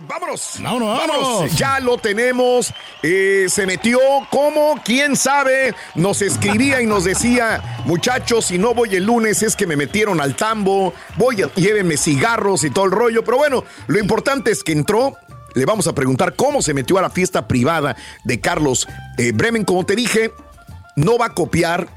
Eh, vámonos. Vámonos, vámonos. Ya lo tenemos. Eh, se metió como, quién sabe. Nos escribía y nos decía, muchachos, si no voy el lunes es que me metieron al tambo. Voy, a, llévenme cigarros y todo el rollo. Pero bueno, lo importante es que entró. Le vamos a preguntar cómo se metió a la fiesta privada de Carlos eh, Bremen. Como te dije, no va a copiar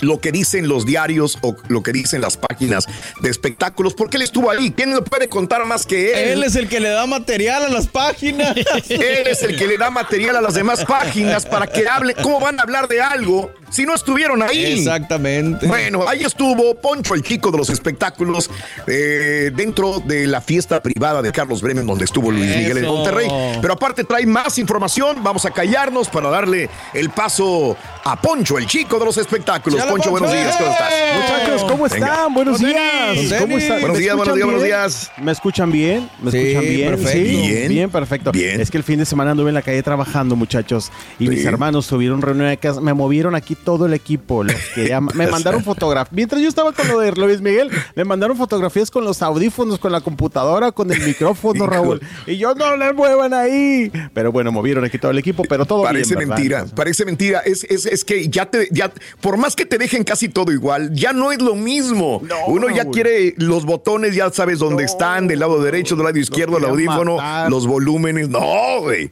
lo que dicen los diarios o lo que dicen las páginas de espectáculos, porque él estuvo ahí. ¿Quién lo puede contar más que él? Él es el que le da material a las páginas. él es el que le da material a las demás páginas para que hable. ¿Cómo van a hablar de algo si no estuvieron ahí? Exactamente. Bueno, ahí estuvo Poncho, el chico de los espectáculos, eh, dentro de la fiesta privada de Carlos Bremen, donde estuvo Luis Miguel en. Monterrey. Pero aparte trae más información. Vamos a callarnos para darle el paso a Poncho, el chico de los espectáculos. Poncho, buenos días, ¿cómo estás? Muchachos, ¿cómo Venga. están? Buenos días. ¿Cómo están? Buenos ¿Me días, buenos días, buenos días. ¿Me escuchan bien? ¿Me Sí, escuchan bien? perfecto. Sí, Bien. bien, perfecto. Bien. Es que el fin de semana anduve en la calle trabajando, muchachos, y Sí. mis hermanos tuvieron reunión de casa. Me movieron aquí todo el equipo. Los que ya- me mandaron fotografías. Mientras yo estaba con lo de Luis Miguel, me mandaron fotografías con los audífonos, con la computadora, con el micrófono. Raúl. Y yo no le muevan ahí. Pero bueno, movieron aquí todo el equipo, pero todo Parece mentira, parece mentira. Es, es, es que ya te, ya, por más que te dejen casi todo igual, ya no es lo mismo. No, Uno ya Raúl. quiere los botones, ya sabes dónde No. están, del lado derecho, del lado izquierdo, el audífono, matar. los volúmenes. No, güey.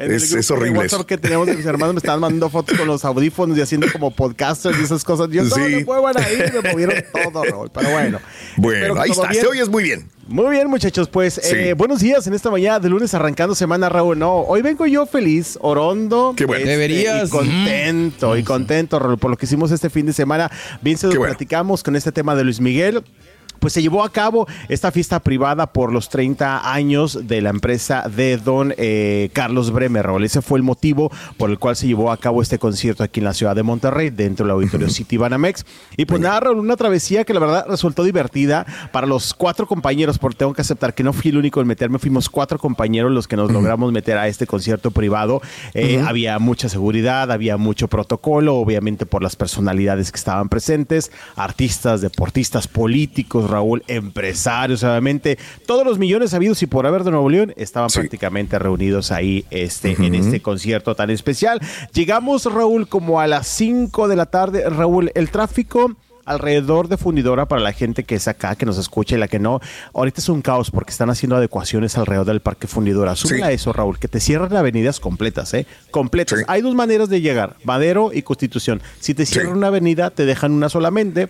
Es, es horrible. Eso. que teníamos de mis hermanos me estaban mandando fotos con los audífonos y haciendo como podcasters y esas cosas. Yo no Sí. me muevan ahí, me movieron todo, Raúl. Pero bueno. Bueno, ahí está, bien. te oyes muy bien. Muy bien, muchachos. Pues Sí. eh, buenos días en esta mañana de lunes arrancando semana, Raúl. No, hoy vengo yo feliz, orondo. Qué bueno. Deberías. Y contento, y contento, Raúl, por lo que hicimos este fin de semana. Bien se lo bueno. platicamos con este tema de Luis Miguel. Pues se llevó a cabo esta fiesta privada por los 30 años de la empresa de don eh, Carlos Bremer, Raúl. Ese fue el motivo por el cual se llevó a cabo este concierto aquí en la ciudad de Monterrey, dentro del auditorio City Banamex. Y pues nada, Raúl, una travesía que la verdad resultó divertida para los cuatro compañeros, porque tengo que aceptar que no fui el único en meterme, fuimos cuatro compañeros los que nos logramos meter a este concierto privado. Eh, Había mucha seguridad, había mucho protocolo, obviamente por las personalidades que estaban presentes, artistas, deportistas, políticos, Raúl, empresarios, obviamente, todos los millones habidos y por haber de Nuevo León estaban Sí. prácticamente reunidos ahí este, en este concierto tan especial. Llegamos, Raúl, como a las 5 de la tarde. Raúl, el tráfico alrededor de Fundidora para la gente que es acá, que nos escucha y la que no. Ahorita es un caos porque están haciendo adecuaciones alrededor del Parque Fundidora. Súmela Sí. a eso, Raúl, que te cierran avenidas completas, ¿eh? Completas. Sí. Hay dos maneras de llegar, Madero y Constitución. Si te cierran Sí. una avenida, te dejan una solamente.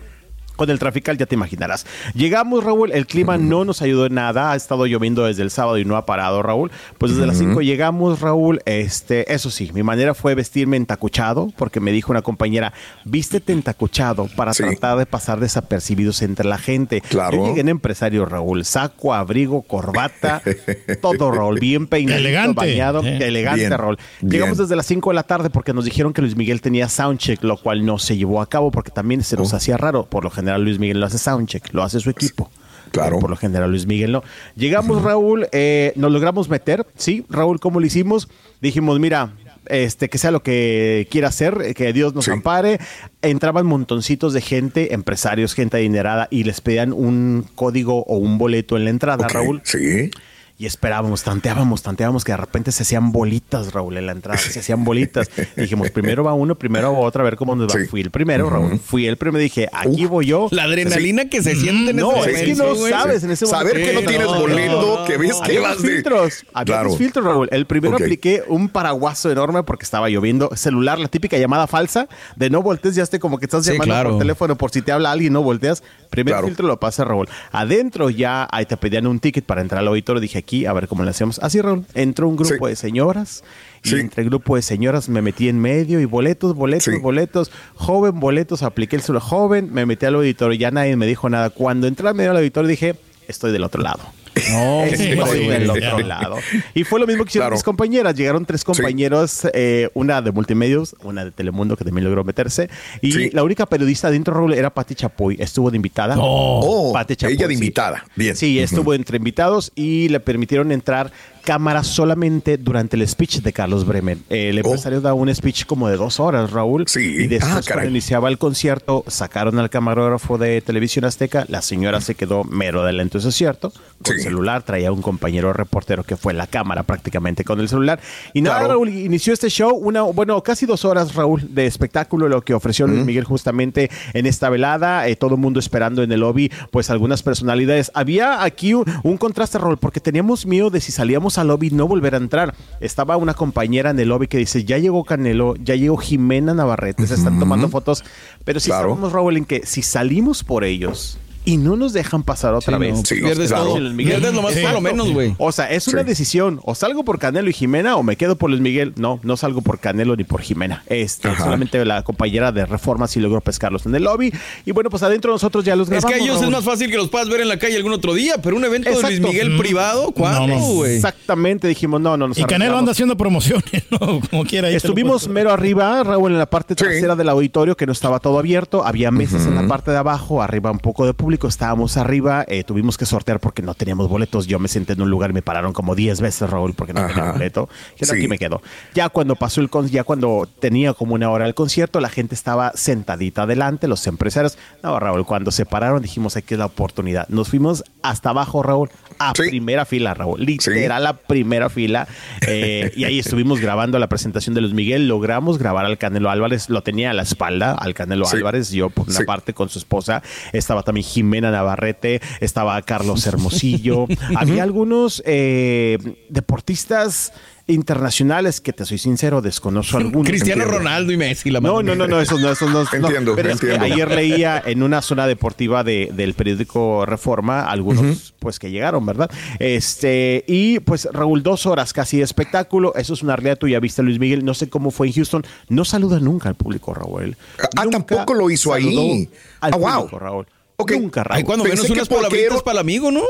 Con el trafical ya te imaginarás. Llegamos, Raúl, el clima no nos ayudó en nada, ha estado lloviendo desde el sábado y no ha parado, Raúl. Pues desde las 5 llegamos, Raúl, este, eso sí, mi manera fue vestirme entacuchado, porque me dijo una compañera, vístete entacuchado para Sí. tratar de pasar desapercibidos entre la gente. Claro. Yo llegué en empresario, Raúl, saco, abrigo, corbata, todo, Raúl, bien peinado, Elegante, bañado, eh. elegante, Bien, Raúl. bien. Llegamos desde las 5 de la tarde porque nos dijeron que Luis Miguel tenía soundcheck, lo cual no se llevó a cabo porque también se nos Oh. hacía raro. Por lo general Luis Miguel lo hace soundcheck, lo hace su equipo. Claro. Por lo general Luis Miguel no. Llegamos, Raúl, eh, nos logramos meter, sí, Raúl, ¿cómo lo hicimos? Dijimos, mira, este, que sea lo que quiera hacer, eh, que Dios nos Sí. ampare. Entraban montoncitos de gente, empresarios, gente adinerada, y les pedían un código o un boleto en la entrada, Raúl. Sí. Y esperábamos, tanteábamos, tanteábamos que de repente se hacían bolitas, Raúl, en la entrada, se hacían bolitas. Y dijimos, primero va uno, primero va otro, a ver cómo nos va. Sí. Fui el primero, Raúl. Fui el primero, dije, aquí voy yo. La adrenalina que se siente en No, ese es que momento, no güey. sabes en ese momento. Saber que no tienes no, boleto, no, que ves no. que vas de. filtros, había Claro. filtros, Raúl. El primero apliqué un paraguaso enorme porque estaba lloviendo. Celular, la típica llamada falsa de no voltees, ya esté como que estás Sí, llamando claro. por teléfono por si te habla alguien, no volteas. Primer Claro. filtro lo pasa Raúl. Adentro ya ahí te pedían un ticket para entrar al auditorio. Dije aquí, a ver cómo le hacemos. Así, Raúl. Entró un grupo Sí. de señoras. Y entre el grupo de señoras me metí en medio y boletos, boletos, Sí. boletos. Joven, boletos. Apliqué el celular joven. Me metí al auditorio. Ya nadie me dijo nada. Cuando entré al medio del auditorio dije, estoy del otro lado. No, Estoy güey. del otro lado. Y fue lo mismo que hicieron Claro. mis compañeras. Llegaron tres compañeros, eh, una de Multimedios, una de Telemundo, que también logró meterse. Y Sí. la única periodista dentro, Raúl, era Pati Chapoy. Estuvo de invitada. Oh, Pati Chapoy, ella de sí. invitada. Bien. Sí, estuvo entre invitados y le permitieron entrar cámaras solamente durante el speech de Carlos Bremen. El empresario da un speech como de dos horas, Raúl. Oh. Sí. Y después, Ah, cuando iniciaba el concierto, sacaron al camarógrafo de Televisión Azteca. La señora se quedó mero adelante, eso es cierto. Con Sí. celular, traía un compañero reportero que fue la cámara prácticamente con el celular. Y nada, Claro. Raúl, inició este show, una, bueno, casi dos horas, Raúl, de espectáculo, lo que ofreció Luis Miguel justamente en esta velada. eh, todo el mundo esperando en el lobby, pues algunas personalidades. Había aquí un, un contraste, Raúl, porque teníamos miedo de si salíamos al lobby no volver a entrar. Estaba una compañera en el lobby que dice, ya llegó Canelo, ya llegó Jimena Navarrete, se están tomando fotos. Pero si Claro. Raúl, en que si salimos por ellos y no nos dejan pasar otra Sí, vez. no, Sí, pierdes claro. todo. Luis Miguel. Pierdes lo más por lo Exacto. menos, güey. O sea, es una Sí. decisión. O salgo por Canelo y Jimena o me quedo por Luis Miguel. No, no salgo por Canelo ni por Jimena. Este, Ajá. solamente la compañera de Reforma sí logró pescarlos en el lobby. Y bueno, pues adentro nosotros ya los Es grabamos. que a ellos es Raúl. más fácil que los puedas ver en la calle algún otro día, pero un evento de Luis Exacto. Miguel Mm. privado, ¿cuándo, No? Exactamente, dijimos, no, no nos Y Canelo anda haciendo promociones, ¿no? Como quiera. Estuvimos mero arriba, Raúl, en la parte Sí. trasera del auditorio que no estaba todo abierto. Había mesas en la parte de abajo, arriba un poco de público. Estábamos arriba, eh, tuvimos que sortear porque no teníamos boletos. Yo me senté en un lugar y me pararon como 10 veces, Raúl, porque no tenía Ajá. boleto. Dije, no, Sí. aquí me quedo. Ya cuando pasó el con ya cuando tenía como una hora el concierto, la gente estaba sentadita adelante, los empresarios. No, Raúl, cuando se pararon dijimos, aquí es la oportunidad. Nos fuimos hasta abajo, Raúl, a Sí. primera fila, Raúl. Literal, a primera fila. Eh, y ahí estuvimos grabando la presentación de Luis Miguel. Logramos grabar al Canelo Álvarez. Lo tenía a la espalda, al Canelo Sí. Álvarez. Yo, por una Sí. parte, con su esposa. Estaba también Jimena Navarrete. Estaba Carlos Hermosillo. Había algunos eh, deportistas internacionales que, te soy sincero, desconozco algunos. Cristiano Entiendo. Ronaldo y Messi. La No, no, no, no, eso no, eso no. no. Entiendo, Pero es que entiendo. ayer leía en una zona deportiva de- del periódico Reforma algunos, pues que llegaron, ¿verdad? Este, y pues Raúl, dos horas casi de espectáculo. Eso es una realidad. Tú ya viste a Luis Miguel, no sé cómo fue en Houston. No saluda nunca al público, Raúl. Ah, Nunca tampoco lo hizo ahí. saludó Al Ah, wow. público, Raúl. Ok. Nunca, Raúl. Ay, cuando Pensé menos unas palabritas para el amigo, ¿no?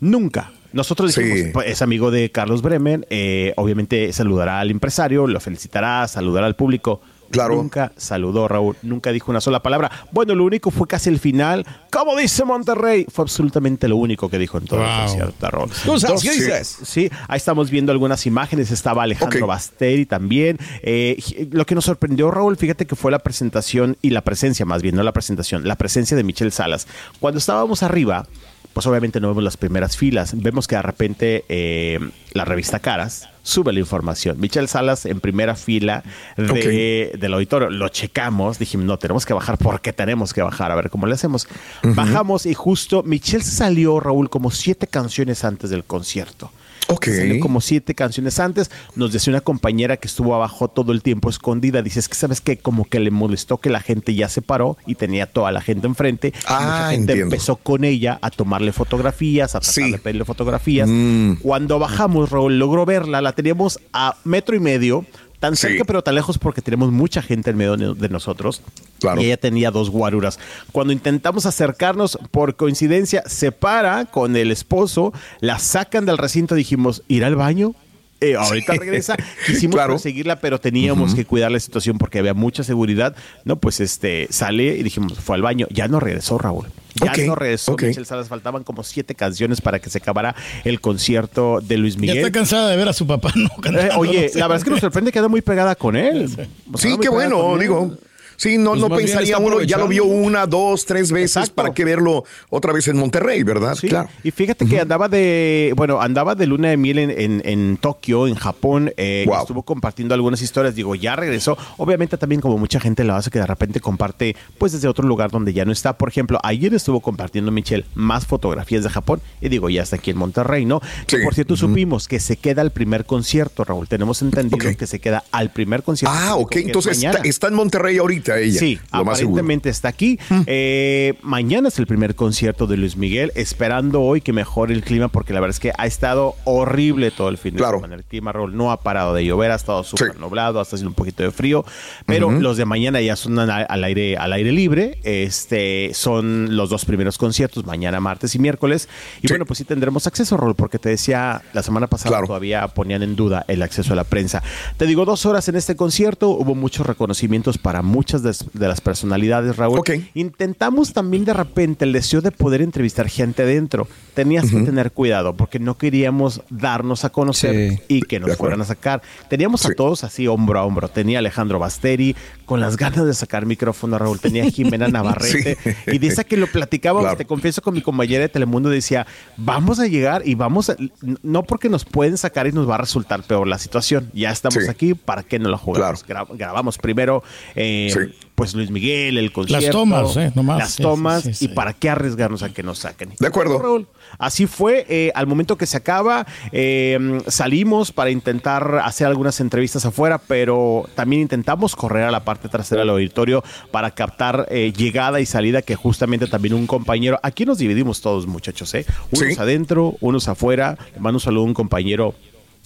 Nunca. Nosotros dijimos, Sí. pues, es amigo de Carlos Bremen, eh, obviamente saludará al empresario, lo felicitará, saludará al público. Claro. Nunca saludó Raúl, nunca dijo una sola palabra. Bueno, lo único fue casi el final. Como dice Monterrey, fue absolutamente lo único que dijo en todo el Wow. concierto, Raúl. Tú sabes, ¿qué dices? Sí, ahí estamos viendo algunas imágenes. Estaba Alejandro. Basteri también. Eh, lo que nos sorprendió, Raúl, fíjate que fue la presentación y la presencia, más bien, no la presentación, la presencia de Michelle Salas. Cuando estábamos arriba, pues obviamente no vemos las primeras filas. Vemos que de repente eh, la revista Caras sube la información. Michelle Salas en primera fila de, del auditorio. Lo checamos. Dijimos, no, tenemos que bajar porque tenemos que bajar. A ver cómo le hacemos. Bajamos y justo Michelle salió, Raúl, como siete canciones antes del concierto. Ok. Salió como siete canciones antes. Nos decía una compañera que estuvo abajo todo el tiempo escondida. Dice, es que sabes que como que le molestó que la gente ya se paró y tenía toda la gente enfrente. Y Ah, mucha gente entiendo. empezó con ella a tomarle fotografías, a tratar Sí. de pedirle fotografías. Mm. Cuando bajamos, Raúl logró verla. La teníamos a metro y medio. Tan Sí. cerca pero tan lejos porque tenemos mucha gente en medio de de nosotros. Claro. Y ella tenía dos guaruras. Cuando intentamos acercarnos, por coincidencia, se para con el esposo, la sacan del recinto, dijimos, ¿ir al baño? Eh, ahorita regresa. Quisimos Claro. perseguirla, pero teníamos que cuidar la situación porque había mucha seguridad. No, pues este sale y dijimos, fue al baño. Ya no regresó, Raúl. Ya Ok, no regresó. ok. Michelle Salas faltaban como siete canciones para que se acabara el concierto de Luis Ya Miguel. está cansada de ver a su papá, ¿no? Eh, oye, no sé. la verdad es que nos sorprende que anda muy pegada con él. Sí, qué bueno, con él. Sí, no, Pues no pensaría uno, ya lo vio una, dos, tres veces, Exacto. ¿para qué verlo otra vez en Monterrey, verdad? Sí, Claro. y fíjate que andaba de, bueno, andaba de luna de miel en, en- en Tokio, en Japón, eh, Wow. estuvo compartiendo algunas historias, digo, ya regresó, obviamente también como mucha gente lo hace que de repente comparte, pues desde otro lugar donde ya no está, por ejemplo, ayer estuvo compartiendo Michelle más fotografías de Japón, y digo, ya está aquí en Monterrey, ¿no? Que Sí. por cierto supimos que se queda al primer concierto, Raúl, tenemos entendido que se queda al primer concierto. Ah, ok, que es entonces está, está en Monterrey ahorita. Frente a ella. Sí, lo más seguro. aparentemente está aquí. Eh, mañana es el primer concierto de Luis Miguel, esperando hoy que mejore el clima, porque la verdad es que ha estado horrible todo el fin de Claro. semana. El clima, Raúl, no ha parado de llover, ha estado súper Sí. nublado, hasta haciendo un poquito de frío, pero los de mañana ya son al, aire, al aire libre. Este son los dos primeros conciertos, mañana, martes y miércoles. Y Sí. bueno, pues sí tendremos acceso, Raúl, porque te decía la semana pasada Claro. todavía ponían en duda el acceso a la prensa. Te digo, dos horas en este concierto, hubo muchos reconocimientos para muchas de, de las personalidades, Raúl. Ok. Intentamos también de repente el deseo de poder entrevistar gente dentro. Tenías que tener cuidado porque no queríamos darnos a conocer Sí. y que nos fueran a sacar. Teníamos Sí. a todos así hombro a hombro. Tenía Alejandro Basteri con las ganas de sacar micrófono, Raúl. Tenía Jimena Navarrete Sí. y de esa que lo platicábamos, Claro. te confieso con mi compañera de Telemundo decía, vamos a llegar y vamos a, no porque nos pueden sacar y nos va a resultar peor la situación. Ya estamos Sí. aquí, ¿para qué no la jugamos? Gra- grabamos primero eh, Sí. Pues Luis Miguel, el concierto. Las tomas, ¿eh? Nomás. Las Sí, tomas sí, sí, y para qué arriesgarnos a que nos saquen. De acuerdo. Raúl. Así fue, eh, al momento que se acaba, eh, salimos para intentar hacer algunas entrevistas afuera, pero también intentamos correr a la parte trasera del auditorio para captar eh, llegada y salida, que justamente también un compañero, aquí nos dividimos todos muchachos, ¿eh? unos Sí. adentro, unos afuera, le mando un saludo a un compañero.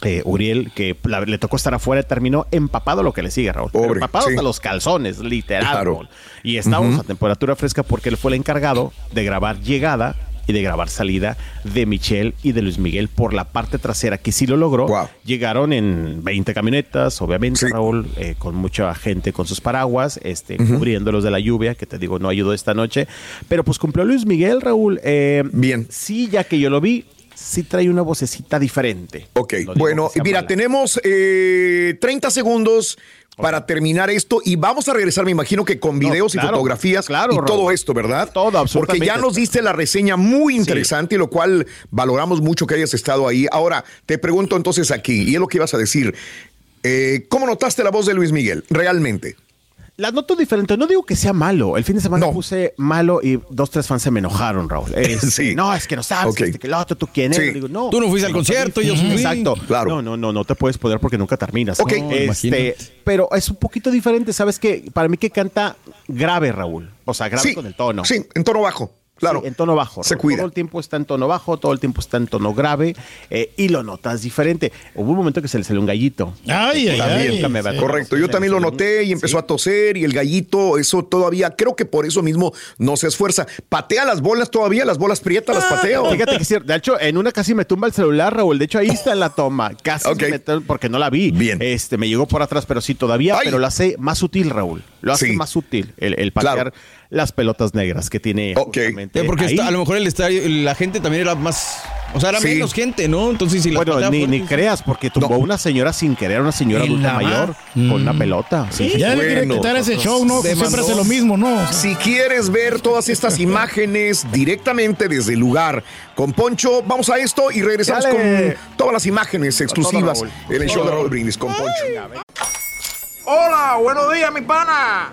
Eh, Uriel, que la- le tocó estar afuera, terminó empapado lo que le sigue, Raúl. Pobre, empapado sí. hasta los calzones, literal. Claro. Raúl. Y estábamos a temperatura fresca porque él fue el encargado de grabar llegada y de grabar salida de Michelle y de Luis Miguel por la parte trasera, que sí lo logró. Wow. Llegaron en 20 camionetas, obviamente, Sí. Raúl, eh, con mucha gente con sus paraguas, este, cubriéndolos de la lluvia, que te digo, no ayudó esta noche. Pero pues cumplió Luis Miguel, Raúl. eh, Bien. Sí, ya que yo lo vi, sí trae una vocecita diferente. Ok, bueno, mira, mala. tenemos eh, 30 segundos para terminar esto y vamos a regresar, me imagino que con No, videos y fotografías claro, y todo esto, ¿verdad? Todo, absolutamente. Porque ya nos diste la reseña muy interesante, lo cual valoramos mucho que hayas estado ahí. Ahora, te pregunto entonces aquí, y es lo que ibas a decir, eh, ¿cómo notaste la voz de Luis Miguel realmente? La noto diferente. No digo que sea malo. El fin de semana No. puse malo y dos, tres fans se me enojaron, Raúl. Este, Sí. No, es que no sabes, este, que el otro, tú quién Sí. eres. Digo, no. Tú no fuiste al concierto, yo fui. Exacto. Claro. No, no, no, no te puedes poder porque nunca terminas. Ok. No, este, pero es un poquito diferente. Sabes que para mí que canta grave, Raúl. O sea, grave sí, con el tono. Sí, en tono bajo, claro. Sí, en tono bajo. Se cuida. Todo el tiempo está en tono bajo, todo el tiempo está en tono grave eh, y lo notas diferente. Hubo un momento que se le salió un gallito. Ay, ay, También, ay. había sí. Correcto, yo también lo noté y empezó Sí. a toser y el gallito, eso todavía, creo que por eso mismo no se esfuerza. Patea las bolas todavía, las bolas prietas las pateo. Fíjate que cierto. De hecho, en una casi me tumba el celular, Raúl. De hecho, ahí está en la toma. Casi Ok. me porque no la vi. Bien. Este, me llegó por atrás, pero sí todavía, Ay. pero lo hace más sutil, Raúl. Lo hace Sí. más sutil el, el patear Claro. Las pelotas negras que tiene Ok. justamente Eh, porque ahí. está- a lo mejor el estadio, la gente también era más. O sea, era Sí. menos gente, ¿no? Entonces, si la Bueno, ni, ni creas, porque tumbó No. una señora sin querer, una señora ¿En adulta mayor, con una Mm. pelota. Sí. Ya le quiere quitar ese show, ¿no? Que siempre hace lo mismo, ¿no? Si quieres ver todas estas imágenes directamente desde el lugar con Poncho, vamos a esto y regresamos Dale. con todas las imágenes exclusivas en el show de Raúl Brindis con Poncho. Hola, buenos días, mi pana.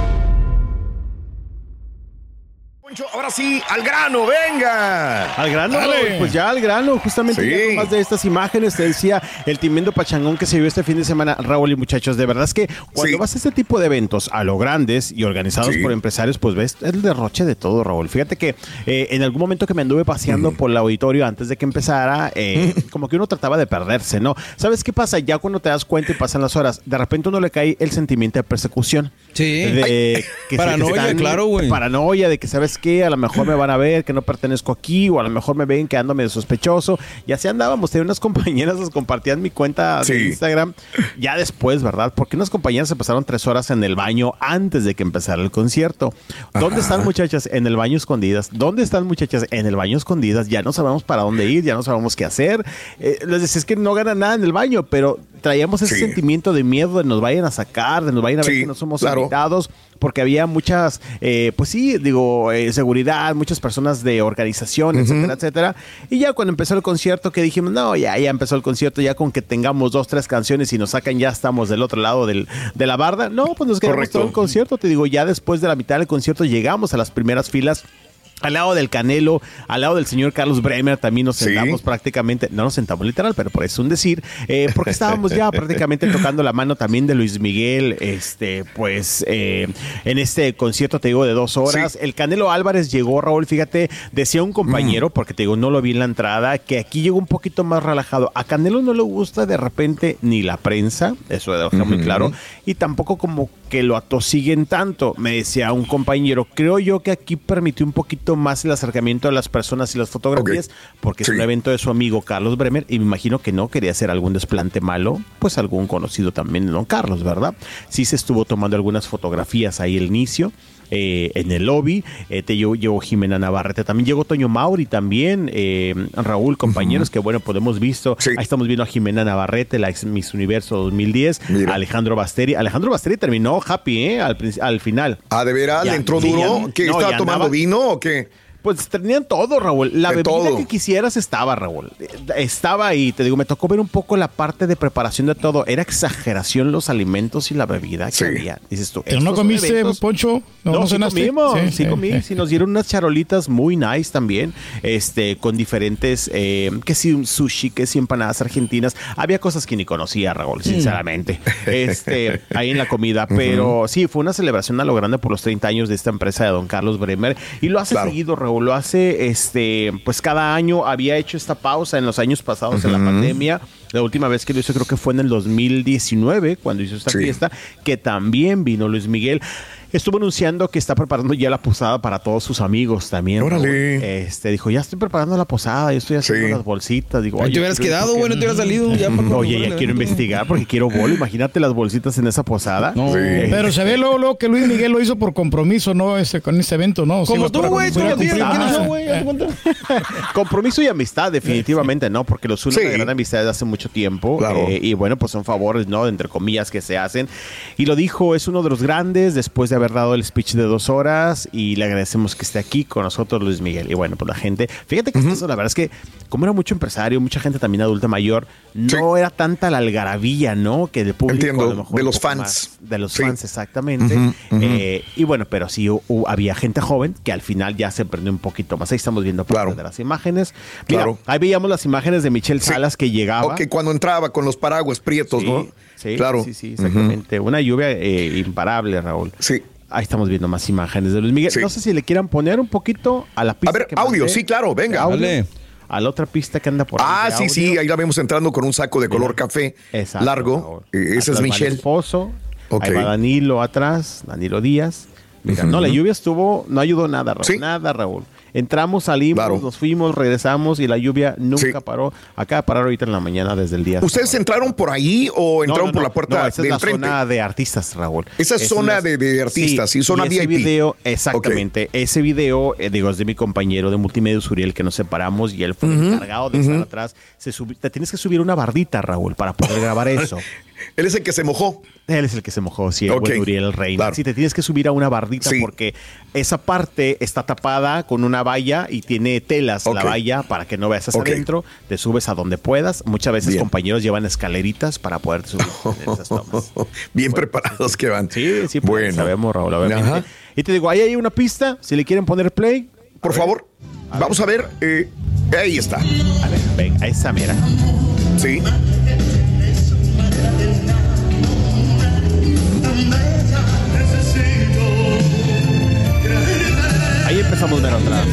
Ahora sí, al grano, venga. Al grano, Dale. pues ya al grano, justamente Sí. más de estas imágenes, te decía el tremendo pachangón que se vio este fin de semana, Raúl y muchachos, de verdad es que cuando Sí. vas a este tipo de eventos a lo grandes y organizados Sí. por empresarios, pues ves el derroche de todo, Raúl. Fíjate que eh, en algún momento que me anduve paseando por el auditorio antes de que empezara, eh, como que uno trataba de perderse, ¿no? ¿Sabes qué pasa? Ya cuando te das cuenta y pasan las horas, de repente uno le cae el sentimiento de persecución. Sí. De que se- Paranoia, claro, güey. Paranoia de que, ¿sabes qué? A lo mejor me van a ver que no pertenezco aquí o a lo mejor me ven quedándome de sospechoso. Y así andábamos. Tenía unas compañeras que compartían mi cuenta Sí. de Instagram ya después, ¿verdad? Porque unas compañeras se pasaron tres horas en el baño antes de que empezara el concierto. ¿Dónde están muchachas? En el baño escondidas. ¿Dónde están muchachas? En el baño escondidas. Ya no sabemos para dónde ir, ya no sabemos qué hacer. Eh, les decía, es que no ganan nada en el baño, pero traíamos ese Sí. sentimiento de miedo de nos vayan a sacar, de nos vayan a ver Sí, que no somos claro. invitados, porque había muchas, eh, pues sí, digo, eh, seguridad, muchas personas de organización, etcétera, etcétera. Y ya cuando empezó el concierto, que dijimos, no, ya, ya empezó el concierto, ya con que tengamos dos, tres canciones y nos sacan, ya estamos del otro lado del, de la barda. No, pues nos quedamos Correcto. todo el concierto. Te digo, ya después de la mitad del concierto llegamos a las primeras filas. Al lado del Canelo, al lado del señor Carlos Bremer, también nos Sí. sentamos prácticamente, no nos sentamos literal, pero por eso es un decir, eh, porque estábamos ya prácticamente tocando la mano también de Luis Miguel, este, pues eh, en este concierto, te digo, de dos horas. Sí. El Canelo Álvarez llegó, Raúl, fíjate, decía un compañero, porque te digo, no lo vi en la entrada, que aquí llegó un poquito más relajado. A Canelo no le gusta de repente ni la prensa, eso deja muy claro, y tampoco como que lo atosiguen tanto. Me decía un compañero, creo yo que aquí permitió un poquito más el acercamiento de las personas y las fotografías, porque es un evento de su amigo Carlos Bremer, y me imagino que no quería hacer algún desplante malo, pues algún conocido también don Carlos, ¿verdad? Sí se estuvo tomando algunas fotografías ahí al inicio. Eh, en el lobby, eh, te llegó, llegó Jimena Navarrete, también llegó Toño Mauri, también eh, Raúl, compañeros que bueno, pues hemos visto, Sí. ahí estamos viendo a Jimena Navarrete, la ex Miss Universo 2010, Mira. Alejandro Basteri, Alejandro Basteri terminó happy, ¿eh? Al, al final. Ah, de veras, le entró duro. ya- ¿Qué no, estaba tomando andaba- vino o qué? Pues tenían todo, Raúl. La De bebida todo. que quisieras estaba, Raúl. Estaba y te digo, me tocó ver un poco la parte de preparación de todo. Era exageración los alimentos y la bebida que Sí. había. Dices tú, ¿Pero no comiste, eventos- Poncho? No, ¿No, sí cenaste? comimos, sí, Sí, comí, sí. sí, nos dieron unas charolitas muy nice también, este, con diferentes, eh, que si un sushi, que si empanadas argentinas, había cosas que ni conocía, Raúl, sinceramente, este, ahí en la comida, pero sí, fue una celebración a lo grande por los 30 años de esta empresa de Don Carlos Bremer, y lo hace Claro. seguido, Raúl, lo hace, este, pues cada año había hecho esta pausa en los años pasados en la pandemia, la última vez que lo hizo creo que fue en el 2019, cuando hizo esta Sí. fiesta, que también vino Luis Miguel. Estuvo anunciando que está preparando ya la posada para todos sus amigos también. Órale. Este dijo, ya estoy preparando la posada, ya estoy haciendo Sí. las bolsitas. Digo, Ahí "Oye, te hubieras quedado, porque- güey, no te hubieras salido. Ya para Oye, ya quiero investigar porque quiero bolo. Imagínate las bolsitas en esa posada. No. Sí. Pero se ve luego, luego que Luis Miguel lo hizo por compromiso, ¿no? Este, con este evento, ¿no? Como tú, güey. ¿Quiénes Ah, güey? Compromiso y amistad, definitivamente, ¿no? Porque los une Sí. una gran amistad desde hace mucho tiempo. Claro. eh, y bueno, pues son favores, ¿no? Entre comillas, que se hacen. Y lo dijo, es uno de los grandes después de haber dado el speech de dos horas. Y le agradecemos que esté aquí con nosotros, Luis Miguel. Y bueno, pues la gente, fíjate que esto, la verdad es que, como era mucho empresario, mucha gente también adulta mayor, no era tanta la algarabía, ¿no? Que el público. Entiendo, a lo mejor de los fans. más- de los Sí. fans, exactamente. Eh, y bueno, pero sí había gente joven que al final ya se prendió un poquito más. Ahí estamos viendo parte Claro. de las imágenes. Mira, Claro. ahí veíamos las imágenes de Michelle Sí. Salas que llegaba. Ok, cuando entraba con los paraguas prietos, ¿no? Sí, claro. sí, sí, exactamente. Una lluvia eh, imparable, Raúl. Sí. Ahí estamos viendo más imágenes de Luis Miguel. Sí. No sé si le quieran poner un poquito a la pista. A ver, que audio, mandé. sí, claro, venga. Audio. Dale. A la otra pista que anda por ahí. Ah, sí, sí, ahí la vemos entrando con un saco de color café Exacto, largo. Eh, ese es Michelle. esposo. Ok. Ahí va Danilo atrás, Danilo Díaz. Mira, no, la lluvia estuvo, no ayudó nada, Raúl. Sí. Nada, Raúl. Entramos, salimos, Claro. nos fuimos, regresamos y la lluvia nunca Sí. paró. Acaba de parar ahorita en la mañana desde el día. ¿Ustedes entraron por ahí o entraron no, por no. la puerta No, esa de es la zona de artistas, Raúl. Esa es zona de- de artistas, sí, zona y ese VIP. video, exactamente. Ese video, eh, digo, es de mi compañero de multimedia, Uriel, que nos separamos y él fue el encargado de estar atrás. Se subi- te tienes que subir una bardita, Raúl, para poder grabar eso. Él es el que se mojó. Él es el que se mojó, sí, el Ok, buen Uriel Reina. claro. Sí, te tienes que subir a una bardita Sí. porque esa parte está tapada con una valla y tiene telas la valla para que no veas hacia adentro. Te subes a donde puedas. Muchas veces Bien. compañeros llevan escaleritas para poder subir en esas tomas. Bien preparados que van. Sí, sí, pues, bueno. sabemos, Raúl, obviamente. Ajá. Y te digo, ahí hay una pista, si le quieren poner play. Por favor, vamos a ver. eh, ahí está. A ver, venga, esa mira. Sí. Empezamos a ver atrás.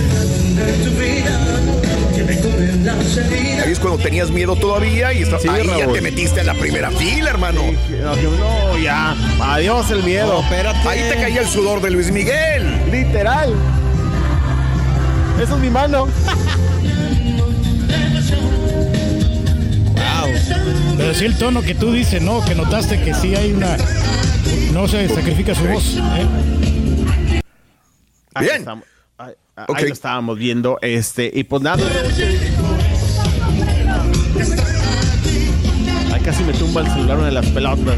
Ahí es cuando tenías miedo todavía y está- Sí, ahí ya Raúl. te metiste en la primera fila, hermano. No, no, ya. Adiós el miedo. espérate. Ahí te caía el sudor de Luis Miguel. Literal. Esa es mi mano. Pero sí el tono que tú dices, ¿no? Que notaste que sí hay una... No se sacrifica su voz. ¿eh? Bien. Estamos. Ahí, lo estábamos viendo. Este, y pues nada. Que casi me tumba el celular una de las pelotas.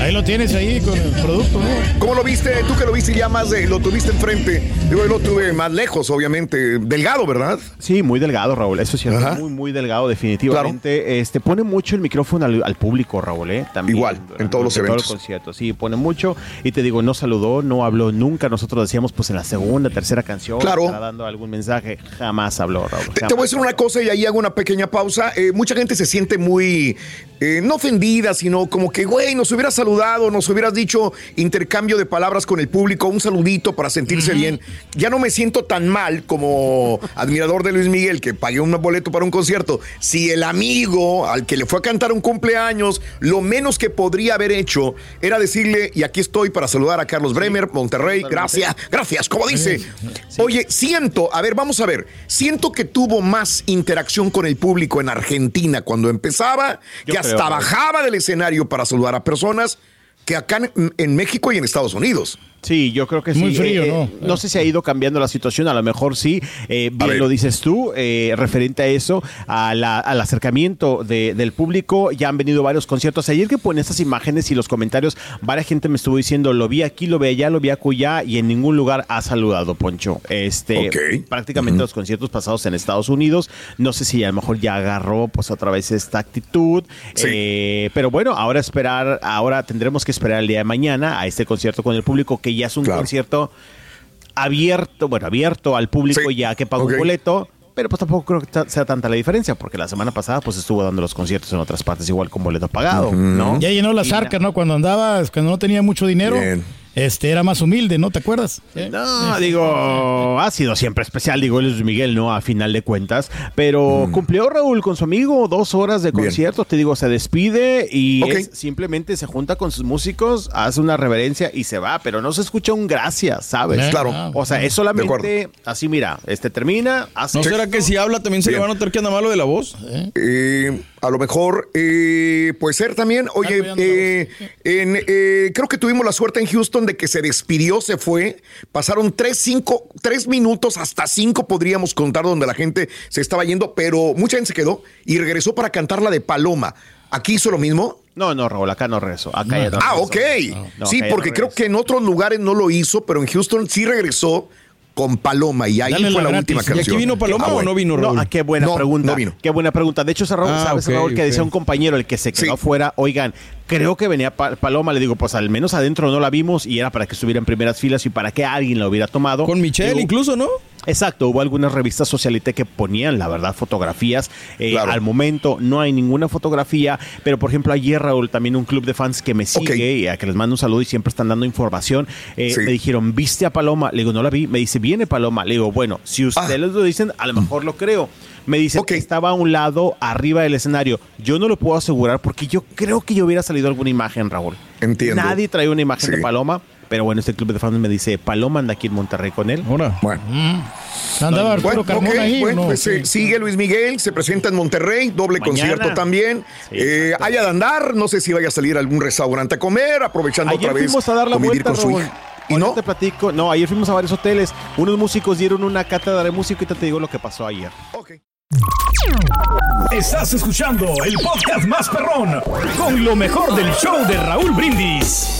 Ahí lo tienes ahí con el producto, ¿no? ¿Cómo lo viste? Tú que lo viste ya más de, lo tuviste enfrente. Yo lo tuve más lejos, obviamente. Delgado, ¿verdad? Sí, muy delgado, Raúl. Eso sí, es muy, muy delgado, definitivamente. Este pone mucho el micrófono al, al público, Raúl, ¿eh? También. Igual, en todos los eventos. conciertos. Sí, pone mucho. Y te digo, no saludó, no habló nunca. Nosotros decíamos, pues en la segunda, tercera canción, Claro. estará dando algún mensaje. Jamás habló, Raúl. Te, voy a decir una cosa y ahí hago una pequeña pausa. Eh, mucha gente se siente muy, eh, no ofendida, sino como que, güey, nos hubieras saludado, nos hubieras dicho intercambio de palabras con el público, un saludito para sentirse bien. Ya no me siento tan mal como admirador de Luis Miguel que pagué un boleto para un concierto. Si el amigo al que le fue a cantar un cumpleaños, lo menos que podría haber hecho era decirle, y aquí estoy para saludar a Carlos Bremer, Monterrey, gracias, gracias, como dice. Oye, siento, a ver, vamos a ver, siento que tuvo más interacción con el público en Argentina cuando empezaba, Yo que hasta bajaba del escenario para saludar a personas que acá en, en México y en Estados Unidos. Sí, yo creo que Muy sí. frío, Eh, ¿no? No sé si ha ido cambiando la situación, a lo mejor sí. Eh, bien lo dices tú, eh, referente a eso, a la- al acercamiento de- del público. Ya han venido varios conciertos. Ayer que ponen estas imágenes y los comentarios, varias gente me estuvo diciendo, lo vi aquí, lo vi allá, lo vi acullá, y en ningún lugar ha saludado, Poncho. Este. Prácticamente los conciertos pasados en Estados Unidos. No sé si a lo mejor ya agarró pues otra vez esta actitud. Sí. Eh, pero bueno, ahora esperar, ahora tendremos que esperar el día de mañana a este concierto con el público, que ya es un Claro. concierto abierto, bueno, abierto al público Sí. ya que pagó un boleto. Pero pues tampoco creo que sea tanta la diferencia, porque la semana pasada pues estuvo dando los conciertos en otras partes igual con boleto pagado, ¿no? Ya llenó las Y arcas, ¿no? Cuando andaba, cuando no tenía mucho dinero, Bien. Este era más humilde, ¿no? ¿Te acuerdas? ¿Eh? No, digo, ha sido siempre especial, digo, Luis Miguel, ¿no? A final de cuentas. Pero cumplió Raúl con su amigo dos horas de Mm. Conciertos, te digo, se despide y es- simplemente se junta con sus músicos, hace una reverencia y se va, pero no se escucha un gracias, ¿sabes? Eh, Claro. ah, O sea, es solamente así, mira, este termina, hace ¿No será que si habla también se Bien. le va a notar que anda malo de la voz? Eh, a lo mejor eh, puede ser también. Oye, eh, en, eh, creo que tuvimos la suerte en Houston de que se despidió, se fue. Pasaron tres, cinco, tres minutos, hasta cinco podríamos contar donde la gente se estaba yendo, pero mucha gente se quedó y regresó para cantar la de Paloma. ¿Aquí hizo lo mismo? No, no, Raúl, acá no rezo. Acá ya no Ah, rezo. ok. No, sí, porque no creo que en otros lugares no lo hizo, pero en Houston sí regresó con Paloma y ahí Dale fue la la última ¿Y ¿Y canción. aquí vino Paloma Ah, o no vino Raúl? No, ah, qué buena No, pregunta. no vino. Qué buena pregunta. De hecho, ese Raúl, Ah, ¿sabes, Raúl? Que ok. decía un compañero, el que se quedó Sí. afuera, oigan, creo que venía Pa- Paloma, le digo, pues al menos adentro no la vimos y era para que estuviera en primeras filas y para que alguien la hubiera tomado. Con Michelle Digo, incluso, ¿no? Exacto, hubo algunas revistas socialite que ponían, la verdad, fotografías. Eh, Claro. Al momento no hay ninguna fotografía, pero por ejemplo ayer, Raúl, también un club de fans que me sigue y a que les mando un saludo y siempre están dando información, eh, Sí. me dijeron, ¿viste a Paloma? Le digo, no la vi. Me dice, ¿viene Paloma? Le digo, bueno, si ustedes Ah. lo dicen, a lo mejor lo creo. Me dice que estaba a un lado, arriba del escenario. Yo no lo puedo asegurar porque yo creo que yo hubiera salido alguna imagen, Raúl. Entiendo. Nadie trae una imagen Sí. de Paloma, pero bueno, este club de fans me dice, Paloma anda aquí en Monterrey con él. Ahora. Bueno. Andaba Bueno, Arturo Carmona ok, ahí, ¿o bueno, no? pues eh, sigue Luis Miguel, se presenta en Monterrey, doble Mañana. concierto también. Sí, Eh, haya de andar, no sé si vaya a salir a algún restaurante a comer, aprovechando Ayer otra vez fuimos a dar la vuelta, con su Raúl. hija. ¿Y no? te platico. No, ayer fuimos a varios hoteles. Unos músicos dieron una cátedra de música y te digo lo que pasó ayer. Ok. Estás escuchando el podcast más perrón con lo mejor del show de Raúl Brindis.